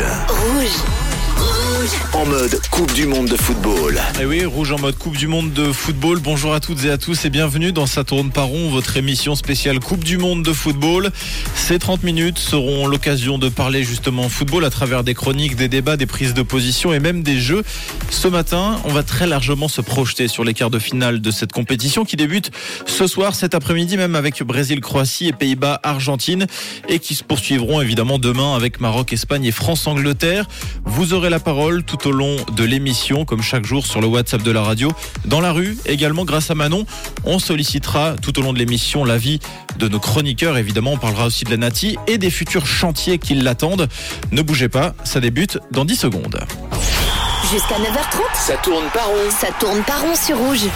Rouge. En mode Coupe du Monde de football. Et Eh oui, Rouge en mode Coupe du Monde de football. Bonjour à toutes et à tous et bienvenue dans Ça tourne par rond, votre émission spéciale Coupe du Monde de football. Ces 30 minutes seront l'occasion de parler justement football à travers des chroniques, des débats, des prises de position et même des jeux. Ce matin, on va très largement se projeter sur les quarts de finale de cette compétition qui débute ce soir, cet après-midi même avec Brésil-Croatie et Pays-Bas-Argentine et qui se poursuivront évidemment demain avec Maroc-Espagne et France-Angleterre. Vous aurez la parole tout au long de l'émission, comme chaque jour sur le WhatsApp de la radio. Dans la rue, également grâce à Manon, on sollicitera tout au long de l'émission l'avis de nos chroniqueurs. Évidemment, on parlera aussi de la Nati et des futurs chantiers qui l'attendent. Ne bougez pas, ça débute dans 10 secondes. Jusqu'à 9h30, Ça tourne par rond. ça tourne pas rond sur rouge.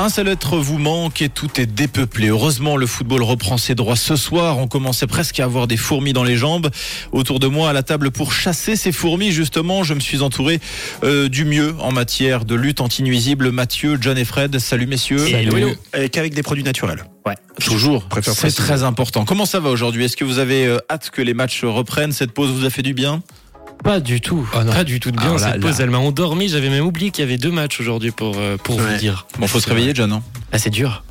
Un seul être vous manque et tout est dépeuplé. Heureusement, le football reprend ses droits ce soir. On commençait presque à avoir des fourmis dans les jambes. Autour de moi, à la table pour chasser ces fourmis, justement, je me suis entouré euh, du mieux en matière de lutte anti-nuisible. Mathieu, John et Fred, salut messieurs. Salut. Et qu'avec des produits naturels. Ouais, toujours. Préfère C'est très important. Comment ça va aujourd'hui? Est-ce que vous avez euh, hâte que les matchs reprennent? Cette pause vous a fait du bien? Pas du tout. Oh non. pas du tout de bien. Là, cette pause, là. elle m'a endormi. J'avais même oublié qu'il y avait deux matchs aujourd'hui pour, euh, pour Ouais. vous dire. Bon, faut se réveiller, John. hein Ah, c'est dur.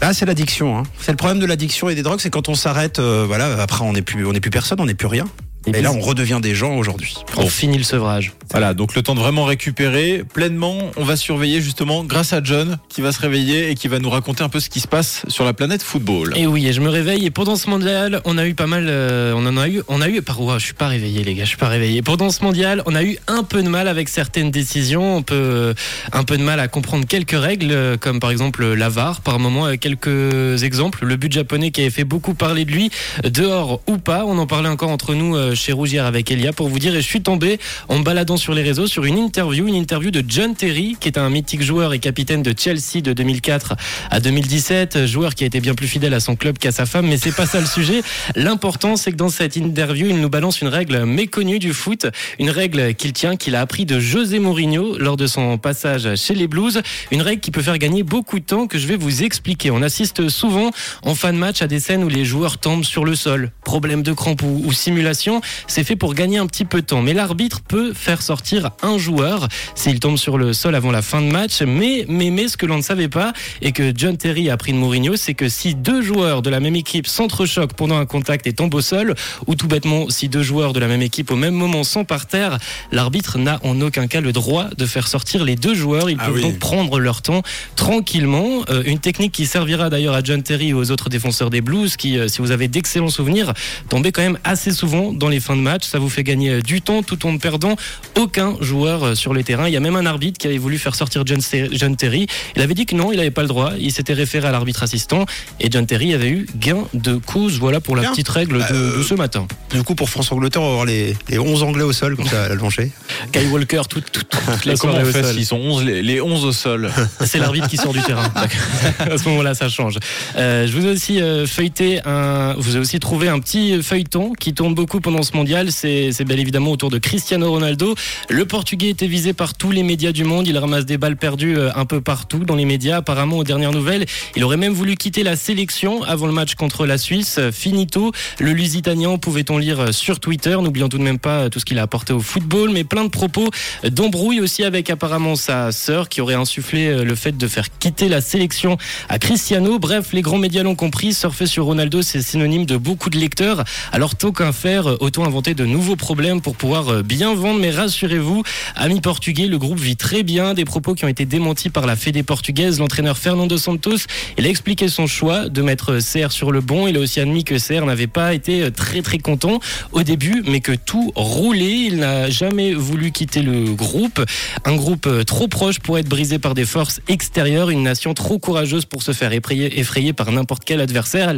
Là, c'est l'addiction. Hein. C'est le problème de l'addiction et des drogues, c'est quand on s'arrête, euh, voilà, après on n'est plus, on n'est plus personne, on n'est plus rien. Et, là, on redevient des gens aujourd'hui. on finit le sevrage. Voilà, donc le temps de vraiment récupérer pleinement. On va surveiller justement grâce à John qui va se réveiller et qui va nous raconter un peu ce qui se passe sur la planète football. Et oui, et je me réveille. Et pendant ce mondial, on a eu pas mal. euh, on en a eu. On a eu. Par ouais, je suis pas réveillé, les gars. Je suis pas réveillé. Pendant ce mondial, on a eu un peu de mal avec certaines décisions. On peut euh, un peu de mal à comprendre quelques règles, euh, comme par exemple la VAR. Par moment, quelques exemples. Le but japonais qui avait fait beaucoup parler de lui, dehors ou pas. On en parlait encore entre nous euh, chez Rougière avec Elia pour vous dire. Et je suis tombé en baladant sur les réseaux sur une interview, une interview de John Terry, qui est un mythique joueur et capitaine de Chelsea de 2004 à 2017, joueur qui a été bien plus fidèle à son club qu'à sa femme, mais c'est pas ça le sujet. L'important, c'est que dans cette interview, il nous balance une règle méconnue du foot, une règle qu'il tient, qu'il a appris de José Mourinho lors de son passage chez les Blues, une règle qui peut faire gagner beaucoup de temps que je vais vous expliquer. On assiste souvent en fin de match à des scènes où les joueurs tombent sur le sol, problème de crampe ou, ou simulation, c'est fait pour gagner un petit peu de temps. Mais l'arbitre peut faire sortir un joueur s'il tombe sur le sol avant la fin de match. Mais, mais, mais ce que l'on ne savait pas et que John Terry a appris de Mourinho, c'est que si deux joueurs de la même équipe s'entrechoquent pendant un contact et tombent au sol, ou tout bêtement si deux joueurs de la même équipe au même moment sont par terre, l'arbitre n'a en aucun cas le droit de faire sortir les deux joueurs. Ils Ah peuvent oui. donc prendre leur temps tranquillement. Euh, une technique qui servira d'ailleurs à John Terry et aux autres défenseurs des Blues qui, euh, si vous avez d'excellents souvenirs, tombaient quand même assez souvent dans les fins de match. Ça vous fait gagner euh, du temps tout en ne perdant aucun joueur euh, sur le terrain. Il y a même un arbitre qui avait voulu faire sortir John, Ter- John Terry. Il avait dit que non, il n'avait pas le droit. Il s'était référé à l'arbitre assistant et John Terry avait eu gain de cause. Voilà pour la Bien. petite règle de, Euh, de ce matin. Du coup, pour France-Angleterre, on va avoir les, les 11 Anglais au sol, comme ça, à l'allongé. Kyle Walker, tout, tout, la comment on fait sol. s'ils sont 11, les, les 11 au sol C'est l'arbitre qui sort du terrain. à ce moment-là, ça change. Euh, je vous ai aussi euh, feuilleté un, vous ai aussi trouvé un petit feuilleton qui tourne beaucoup pendant ce mondial. C'est, bien évidemment autour de Cristiano Ronaldo. Le Portugais était visé par tous les médias du monde. Il ramasse des balles perdues euh, un peu partout dans les médias. Apparemment, aux dernières nouvelles, il aurait même voulu quitter la sélection avant le match contre la Suisse. Euh, Finito. Le Lusitanien, pouvait-on lire euh, sur Twitter. N'oublions tout de même pas tout ce qu'il a apporté au football, mais plein de propos d'embrouille aussi avec apparemment sa sœur qui aurait insufflé le fait de faire quitter la sélection à Cristiano. Bref, les grands médias l'ont compris, surfer sur Ronaldo, c'est synonyme de beaucoup de lecteurs. Alors, tant qu'un faire, euh, autant inventer de nouveaux problèmes pour pouvoir euh, bien vendre. Mais rassurez-vous, amis portugais, le groupe vit très bien. Des propos qui ont été démentis par la Fédé portugaise. L'entraîneur Fernando Santos, il a expliqué son choix de mettre CR sur le bon. Il a aussi admis que CR n'avait pas été euh, très très content au début, mais que tout roulait. Il n'a jamais voulu quitter le groupe. Un groupe euh, trop proche pour être brisé par des forces extérieures. Une nation trop courageuse pour se faire effrayer, effrayer par n'importe quel adversaire.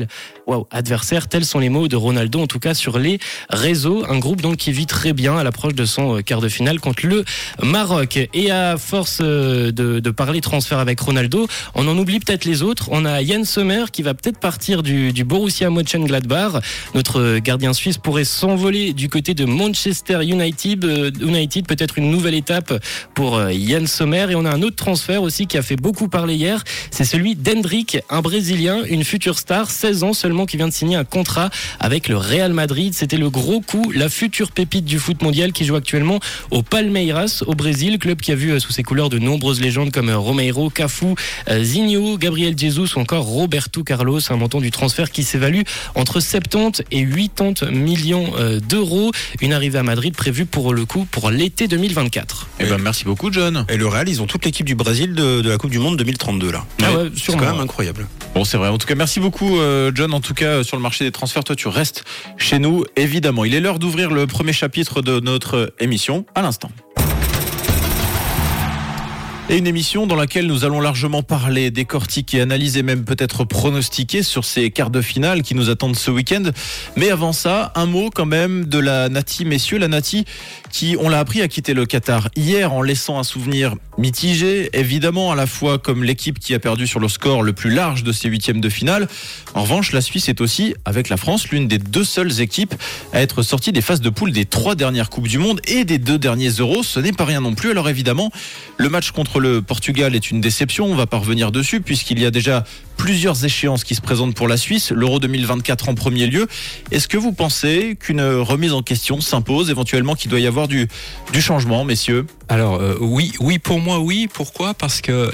Waouh, adversaire, tels sont les mots de Ronaldo, en tout cas sur les réseaux. Un groupe donc qui vit très bien à l'approche de son euh, quart de finale contre le Maroc. Et à force euh, de, de parler transfert avec Ronaldo, on en oublie peut-être les autres. On a Yann Sommer qui va peut-être partir du, du Borussia Mönchengladbach. Notre gardien suisse pourrait s'envoler du côté de Manchester United. Euh, United, peut-être une nouvelle étape pour euh, Yann Sommer. Et on a un autre transfert aussi qui a fait beaucoup parler hier. C'est celui d'Hendrick, un Brésilien, une future star, 16 ans seulement, qui vient de signer un contrat avec le Real Madrid. C'était le gros gros coup, la future pépite du foot mondial qui joue actuellement au Palmeiras au Brésil, club qui a vu euh, sous ses couleurs de nombreuses légendes comme euh, Romeiro, Cafu, euh, Zinho, Gabriel Jesus ou encore Roberto Carlos, un montant du transfert qui s'évalue entre 70 et 80 millions d'euros. Une arrivée à Madrid prévue pour le coup pour l'été 2024. Eh ben, merci beaucoup, John. Et le Real, ils ont toute l'équipe du Brésil de, de la Coupe du Monde 2032 là. Ah ouais, C'est quand même incroyable. Bon, c'est vrai. En tout cas, merci beaucoup, John. En tout cas, sur le marché des transferts, toi, tu restes chez nous, évidemment. Il est l'heure d'ouvrir le premier chapitre de notre émission à l'instant. Et une émission dans laquelle nous allons largement parler, décortiquer, analyser, même peut-être pronostiquer sur ces quarts de finale qui nous attendent ce week-end. Mais avant ça, un mot quand même de la Nati, messieurs. La Nati qui, on l'a appris, a quitté le Qatar hier en laissant un souvenir mitigé, évidemment, à la fois comme l'équipe qui a perdu sur le score le plus large de ses huitièmes de finale. En revanche, la Suisse est aussi, avec la France, l'une des deux seules équipes à être sortie des phases de poule des trois dernières Coupes du Monde et des deux derniers Euros. Ce n'est pas rien non plus. Alors évidemment, le match contre le Portugal est une déception. On va pas revenir dessus puisqu'il y a déjà plusieurs échéances qui se présentent pour la Suisse. L'Euro 2024 en premier lieu. Est-ce que vous pensez qu'une remise en question s'impose, éventuellement qu'il doit y avoir du, changement, messieurs? Alors euh, oui, oui pour moi oui. Pourquoi? Parce que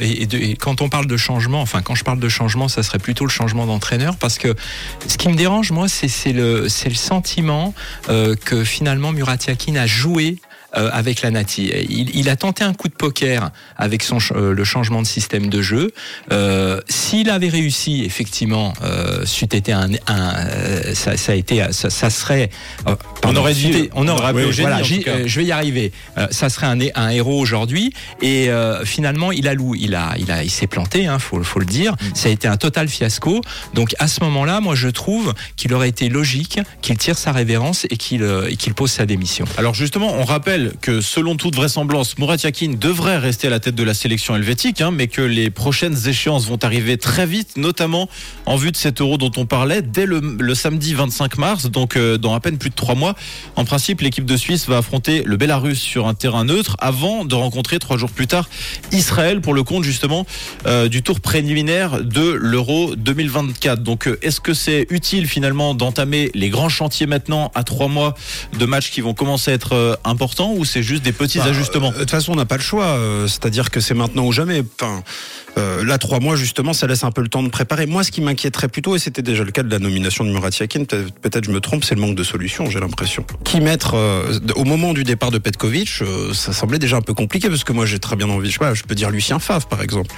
quand on parle de changement, enfin quand je parle de changement, ça serait plutôt le changement d'entraîneur parce que ce qui me dérange moi, c'est le sentiment euh, que finalement Murat Yakin a joué. Euh, avec la Nati, il, il a tenté un coup de poker avec son euh, le changement de système de jeu. Euh, S'il avait réussi, effectivement, euh, c'eût été un, un euh, ça, ça a été, ça, ça serait. euh, pardon, aurait dit- c'eût- on aurait génie, voilà, je vais y arriver. Euh, ça serait un, un héros aujourd'hui. Et euh, finalement, il a lou, il a, il a, il s'est planté. Hein, faut, faut le dire. Mm. Ça a été un total fiasco. Donc à ce moment-là, moi, je trouve qu'il aurait été logique qu'il tire sa révérence et qu'il, euh, et qu'il pose sa démission. Alors justement, on rappelle que selon toute vraisemblance, Murat Yakin devrait rester à la tête de la sélection helvétique, hein, mais que les prochaines échéances vont arriver très vite, notamment en vue de cet euro dont on parlait, dès le, samedi 25 mars, donc euh, dans à peine plus de trois mois. En principe, l'équipe de Suisse va affronter le Bélarus sur un terrain neutre avant de rencontrer trois jours plus tard Israël pour le compte justement euh, du tour préliminaire de l'Euro 2024. Donc euh, est-ce que c'est utile finalement d'entamer les grands chantiers maintenant à trois mois de matchs qui vont commencer à être importants? Ou c'est juste des petits Bah, ajustements euh, De toute façon, on n'a pas le choix. euh, C'est-à-dire que c'est maintenant ou jamais. Enfin, euh, là, trois mois, justement, ça laisse un peu le temps de préparer. Moi, ce qui m'inquiéterait plutôt, et c'était déjà le cas de la nomination de Murat Yakin, peut-être je me trompe, c'est le manque de solutions, j'ai l'impression. Qui mettre euh, au moment du départ de Petkovic, euh, ça semblait déjà un peu compliqué parce que moi, j'ai très bien envie. Je sais pas, je peux dire Lucien Favre, par exemple.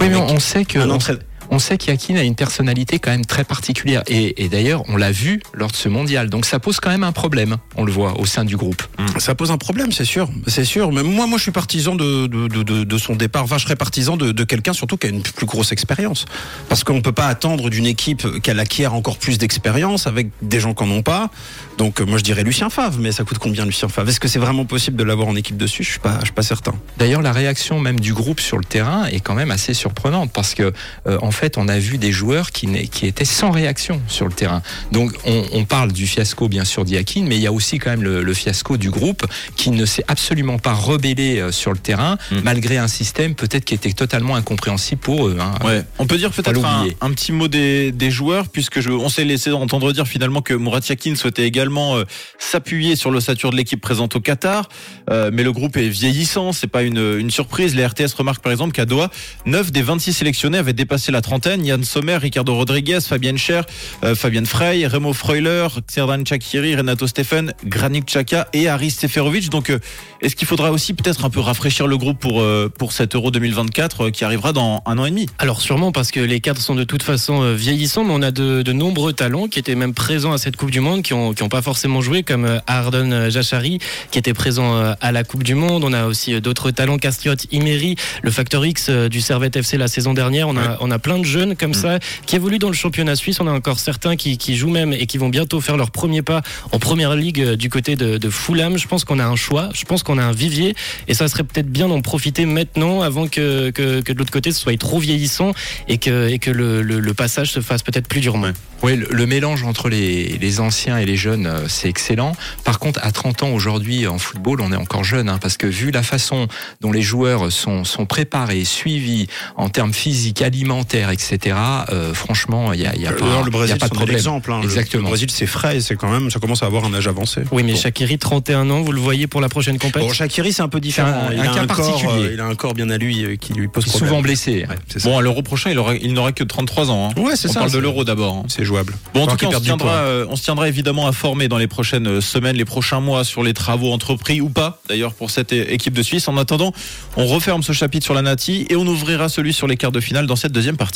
Oui, mais on, on sait que un on, entraîneur- on sait qu'Yakin a une personnalité quand même très particulière. Et, et d'ailleurs, on l'a vu lors de ce mondial. Donc ça pose quand même un problème. On le voit au sein du groupe. Ça pose un problème, c'est sûr, c'est sûr. Mais moi, moi, je suis partisan de, de, de, de- de son départ. Enfin, je serais partisan de, quelqu'un surtout qui a une plus grosse expérience, parce qu'on peut pas attendre d'une équipe qu'elle acquiert encore plus d'expérience avec des gens qui en ont pas. Donc, euh, moi, je dirais Lucien Favre, mais ça coûte combien Lucien Favre? Est-ce que c'est vraiment possible de l'avoir en équipe dessus? Je suis pas, je suis pas certain. D'ailleurs, la réaction même du groupe sur le terrain est quand même assez surprenante parce que, euh, en fait, on a vu des joueurs qui, qui étaient sans réaction sur le terrain. Donc, on, on parle du fiasco, bien sûr, d'Yakin, mais il y a aussi quand même le, le fiasco du groupe qui ne s'est absolument pas rebellé euh, sur le terrain, Mm. malgré un système peut-être qui était totalement incompréhensible pour eux. hein. Ouais. On peut dire peut-être un, un petit mot des, des joueurs, puisque je, on s'est laissé entendre dire finalement que Murat Yakin souhaitait également euh, s'appuyer sur l'ossature de l'équipe présente au Qatar. Euh, mais le groupe est vieillissant, c'est pas une, une surprise. Les RTS remarquent par exemple qu'à Doha, 9 des 26 sélectionnés avaient dépassé la trentaine. Yann Sommer, Ricardo Rodriguez, Fabienne Cher, euh, Fabienne Frey, Remo Freuler, Xerdan Chakiri, Renato Stephen, Granit Xhaka et Aris Seferovic. Donc, euh, est-ce qu'il faudra aussi peut-être un peu rafraîchir le groupe pour, euh, pour cet Euro 2024 euh, qui arrivera dans un an et demi? Alors sûrement parce que les cadres sont de toute façon vieillissants, mais on a de, de nombreux talents qui étaient même présents à cette Coupe du Monde, qui ont, qui ont pas forcément joué, comme Ardon euh, Jachari, qui était présent à la Coupe du Monde. On a aussi d'autres talents, Castriot, Imeri, le facteur X du Servette FC la saison dernière. On a, on a plein de jeunes comme ça qui évoluent dans le championnat suisse. On a encore certains qui, qui jouent même et qui vont bientôt faire leur premier pas en première ligue euh, du côté de, de Fulham. Je pense qu'on a un choix, je pense qu'on a un vivier et ça serait peut-être bien d'en profiter maintenant avant que, que, que de l'autre côté ce soit trop vieillissant et que, et que le, le, le passage se fasse peut-être plus durement. Oui, le, le mélange entre les, les anciens et les jeunes, euh, c'est excellent. Par contre, à 30 ans aujourd'hui en football, on est encore jeune, hein, parce que vu la façon dont les joueurs sont, sont préparés, suivis en termes physiques, alimentaires, etc. euh, franchement, il y a, il y a Euh, pas, alors, le il y a pas de problème. l'exemple. hein. Le- Exactement. Le Brésil, c'est frais et c'est quand même, ça commence à avoir un âge avancé. Oui, mais Bon. Shakiri, 31 ans, vous le voyez pour la prochaine compétition Bon, Shakiri, c'est un peu différent. Un- il, un a cas un corps, particulier. euh, il a un corps bien à lui euh, qui lui pose problème. souvent blessé. Ouais, c'est ça. Bon, à l'Euro prochain, il, aura- il n'aura que 33 ans. hein. Ouais, c'est On ça. parle de l'Euro d'abord. hein. C'est jouable. Bon, en Faut tout qu'il cas, on se, tiendra, euh, on se tiendra évidemment informé dans les prochaines euh, semaines, les prochains mois sur les travaux entrepris ou pas, d'ailleurs, pour cette équipe de Suisse. En attendant, on referme ce chapitre sur la Nati et on ouvrira celui sur les quarts de finale dans cette deuxième partie.